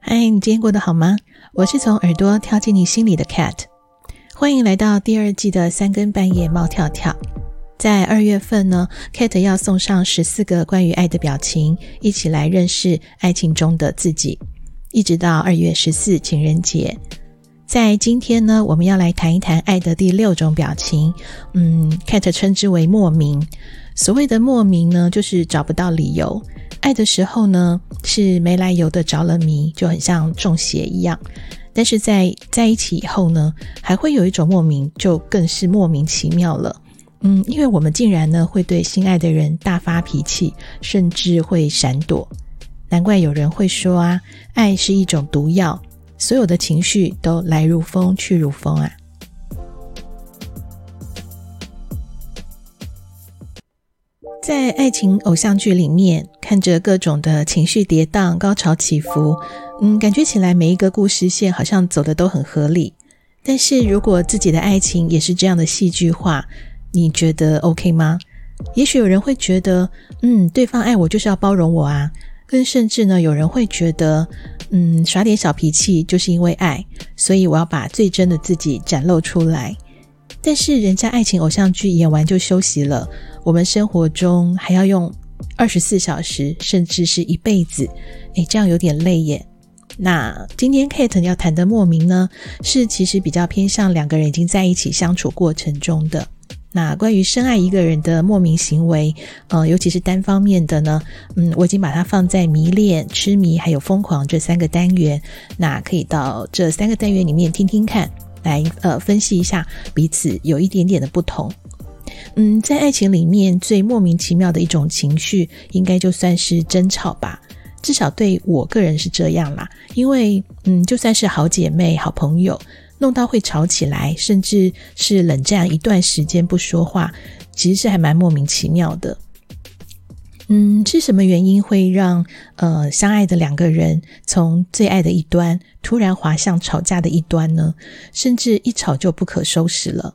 嗨，你今天过得好吗？我是从耳朵跳进你心里的 Cat，欢迎来到第二季的三更半夜猫跳跳。在二月份呢，Cat 要送上十四个关于爱的表情，一起来认识爱情中的自己，一直到二月十四情人节。在今天呢，我们要来谈一谈爱的第六种表情，嗯，Cat 称之为莫名。所谓的莫名呢，就是找不到理由。爱的时候呢，是没来由的着了迷，就很像中邪一样。但是在在一起以后呢，还会有一种莫名，就更是莫名其妙了。嗯，因为我们竟然呢，会对心爱的人大发脾气，甚至会闪躲。难怪有人会说啊，爱是一种毒药，所有的情绪都来如风，去如风啊。在爱情偶像剧里面，看着各种的情绪跌宕、高潮起伏，嗯，感觉起来每一个故事线好像走的都很合理。但是如果自己的爱情也是这样的戏剧化，你觉得 OK 吗？也许有人会觉得，嗯，对方爱我就是要包容我啊。更甚至呢，有人会觉得，嗯，耍点小脾气就是因为爱，所以我要把最真的自己展露出来。但是人家爱情偶像剧演完就休息了。我们生活中还要用二十四小时，甚至是一辈子，诶，这样有点累耶。那今天 Kate 要谈的莫名呢，是其实比较偏向两个人已经在一起相处过程中的。那关于深爱一个人的莫名行为，呃，尤其是单方面的呢，嗯，我已经把它放在迷恋、痴迷还有疯狂这三个单元。那可以到这三个单元里面听听看，来呃分析一下彼此有一点点的不同。嗯，在爱情里面最莫名其妙的一种情绪，应该就算是争吵吧。至少对我个人是这样啦。因为，嗯，就算是好姐妹、好朋友，弄到会吵起来，甚至是冷战一段时间不说话，其实是还蛮莫名其妙的。嗯，是什么原因会让呃相爱的两个人从最爱的一端突然滑向吵架的一端呢？甚至一吵就不可收拾了。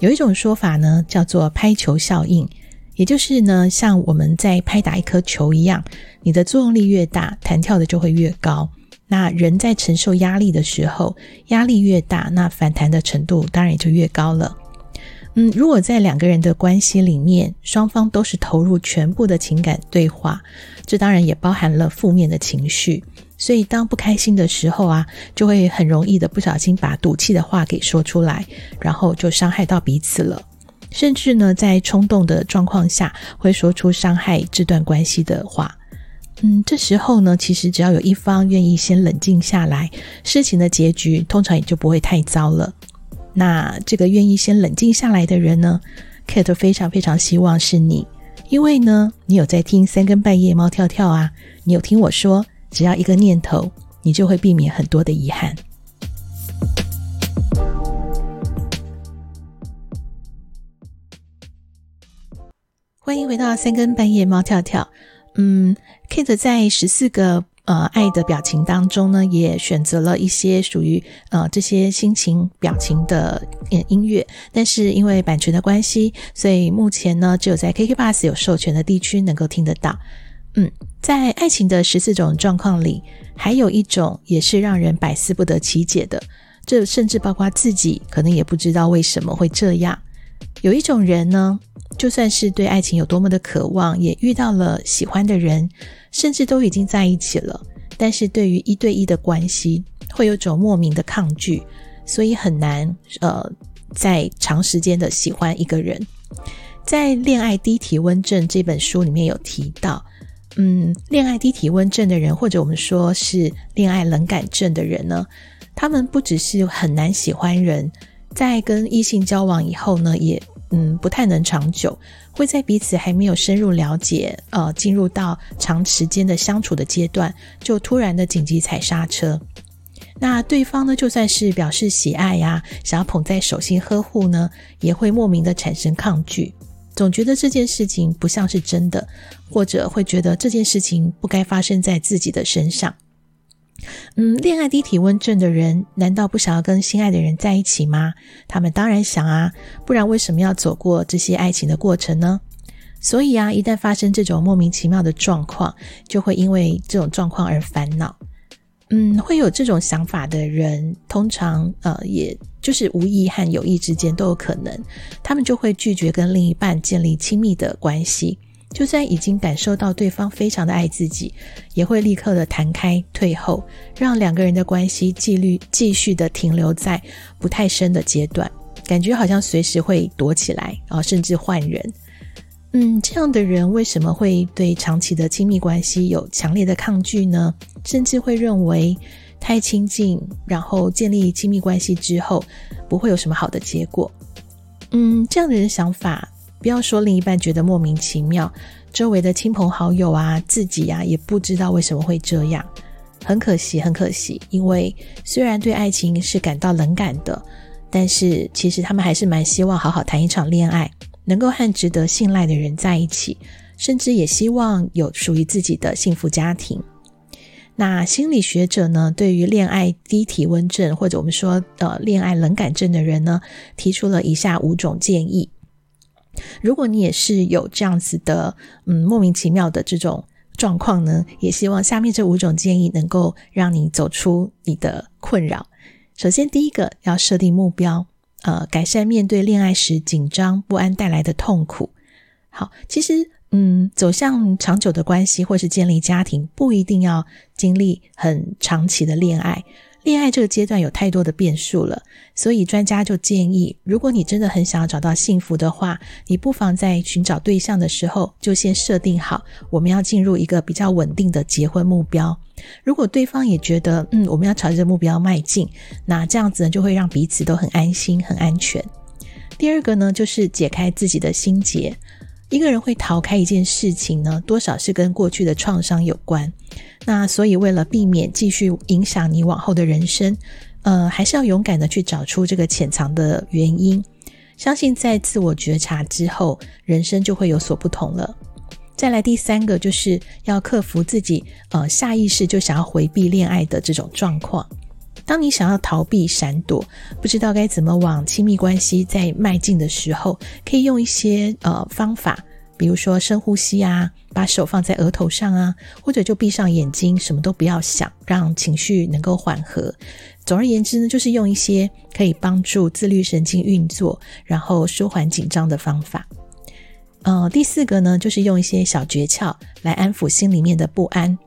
有一种说法呢，叫做拍球效应，也就是呢，像我们在拍打一颗球一样，你的作用力越大，弹跳的就会越高。那人在承受压力的时候，压力越大，那反弹的程度当然也就越高了。嗯，如果在两个人的关系里面，双方都是投入全部的情感对话，这当然也包含了负面的情绪。所以，当不开心的时候啊，就会很容易的不小心把赌气的话给说出来，然后就伤害到彼此了。甚至呢，在冲动的状况下，会说出伤害这段关系的话。嗯，这时候呢，其实只要有一方愿意先冷静下来，事情的结局通常也就不会太糟了。那这个愿意先冷静下来的人呢，Kate 非常非常希望是你，因为呢，你有在听三更半夜猫跳跳啊，你有听我说。只要一个念头，你就会避免很多的遗憾。欢迎回到三更半夜猫跳跳。嗯，Kate 在十四个呃爱的表情当中呢，也选择了一些属于呃这些心情表情的音乐，但是因为版权的关系，所以目前呢只有在 KKBOX 有授权的地区能够听得到。嗯，在爱情的十四种状况里，还有一种也是让人百思不得其解的，这甚至包括自己可能也不知道为什么会这样。有一种人呢，就算是对爱情有多么的渴望，也遇到了喜欢的人，甚至都已经在一起了，但是对于一对一的关系，会有种莫名的抗拒，所以很难呃，在长时间的喜欢一个人。在《恋爱低体温症》这本书里面有提到。嗯，恋爱低体温症的人，或者我们说是恋爱冷感症的人呢，他们不只是很难喜欢人，在跟异性交往以后呢，也嗯不太能长久，会在彼此还没有深入了解，呃，进入到长时间的相处的阶段，就突然的紧急踩刹车。那对方呢，就算是表示喜爱呀，想要捧在手心呵护呢，也会莫名的产生抗拒。总觉得这件事情不像是真的，或者会觉得这件事情不该发生在自己的身上。嗯，恋爱低体温症的人难道不想要跟心爱的人在一起吗？他们当然想啊，不然为什么要走过这些爱情的过程呢？所以啊，一旦发生这种莫名其妙的状况，就会因为这种状况而烦恼。嗯，会有这种想法的人，通常呃，也就是无意和有意之间都有可能，他们就会拒绝跟另一半建立亲密的关系。就算已经感受到对方非常的爱自己，也会立刻的弹开退后，让两个人的关系继续继续的停留在不太深的阶段，感觉好像随时会躲起来啊，甚至换人。嗯，这样的人为什么会对长期的亲密关系有强烈的抗拒呢？甚至会认为太亲近，然后建立亲密关系之后不会有什么好的结果。嗯，这样的人想法。不要说另一半觉得莫名其妙，周围的亲朋好友啊，自己啊，也不知道为什么会这样。很可惜，很可惜，因为虽然对爱情是感到冷感的，但是其实他们还是蛮希望好好谈一场恋爱，能够和值得信赖的人在一起，甚至也希望有属于自己的幸福家庭。那心理学者呢，对于恋爱低体温症或者我们说呃恋爱冷感症的人呢，提出了以下五种建议。如果你也是有这样子的，嗯，莫名其妙的这种状况呢，也希望下面这五种建议能够让你走出你的困扰。首先，第一个要设定目标，呃，改善面对恋爱时紧张不安带来的痛苦。好，其实，嗯，走向长久的关系或是建立家庭，不一定要经历很长期的恋爱。恋爱这个阶段有太多的变数了，所以专家就建议，如果你真的很想要找到幸福的话，你不妨在寻找对象的时候就先设定好，我们要进入一个比较稳定的结婚目标。如果对方也觉得，嗯，我们要朝着目标迈进，那这样子呢，就会让彼此都很安心、很安全。第二个呢，就是解开自己的心结。一个人会逃开一件事情呢，多少是跟过去的创伤有关。那所以为了避免继续影响你往后的人生，呃，还是要勇敢的去找出这个潜藏的原因。相信在自我觉察之后，人生就会有所不同了。再来第三个，就是要克服自己呃下意识就想要回避恋爱的这种状况。当你想要逃避、闪躲，不知道该怎么往亲密关系再迈进的时候，可以用一些呃方法，比如说深呼吸啊，把手放在额头上啊，或者就闭上眼睛，什么都不要想，让情绪能够缓和。总而言之呢，就是用一些可以帮助自律神经运作，然后舒缓紧张的方法。呃，第四个呢，就是用一些小诀窍来安抚心里面的不安。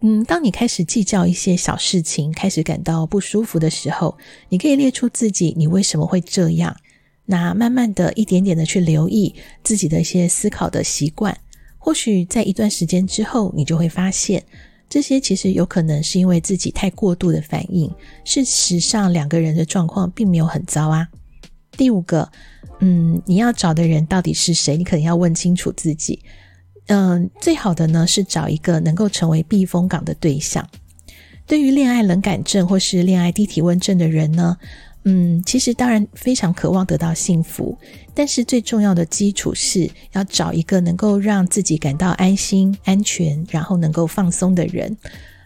嗯，当你开始计较一些小事情，开始感到不舒服的时候，你可以列出自己你为什么会这样。那慢慢的一点点的去留意自己的一些思考的习惯，或许在一段时间之后，你就会发现这些其实有可能是因为自己太过度的反应。事实上，两个人的状况并没有很糟啊。第五个，嗯，你要找的人到底是谁？你可能要问清楚自己。嗯，最好的呢是找一个能够成为避风港的对象。对于恋爱冷感症或是恋爱低体温症的人呢，嗯，其实当然非常渴望得到幸福，但是最重要的基础是要找一个能够让自己感到安心、安全，然后能够放松的人。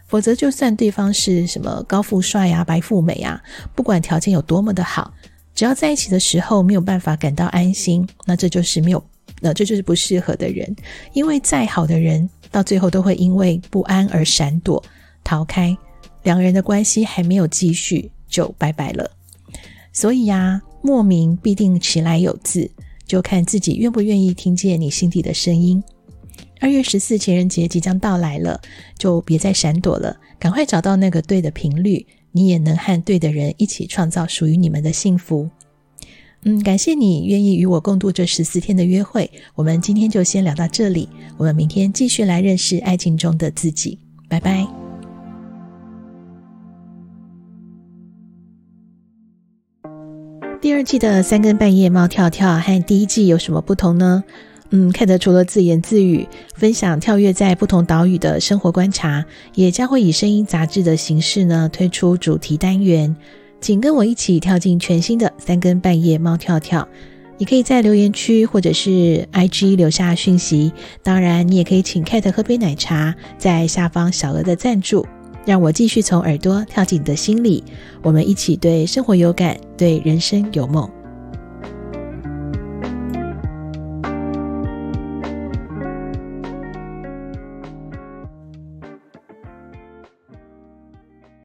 否则，就算对方是什么高富帅啊、白富美啊，不管条件有多么的好，只要在一起的时候没有办法感到安心，那这就是没有。那这就是不适合的人，因为再好的人，到最后都会因为不安而闪躲、逃开，两个人的关系还没有继续就拜拜了。所以呀，莫名必定其来有自，就看自己愿不愿意听见你心底的声音。二月十四情人节即将到来了，就别再闪躲了，赶快找到那个对的频率，你也能和对的人一起创造属于你们的幸福。嗯，感谢你愿意与我共度这十四天的约会。我们今天就先聊到这里，我们明天继续来认识爱情中的自己。拜拜。第二季的三更半夜猫跳跳和第一季有什么不同呢？嗯，Kate 除了自言自语分享跳跃在不同岛屿的生活观察，也将会以声音杂志的形式呢推出主题单元。请跟我一起跳进全新的三更半夜猫跳跳。你可以在留言区或者是 IG 留下讯息，当然你也可以请 Cat 喝杯奶茶，在下方小额的赞助，让我继续从耳朵跳进你的心里。我们一起对生活有感，对人生有梦。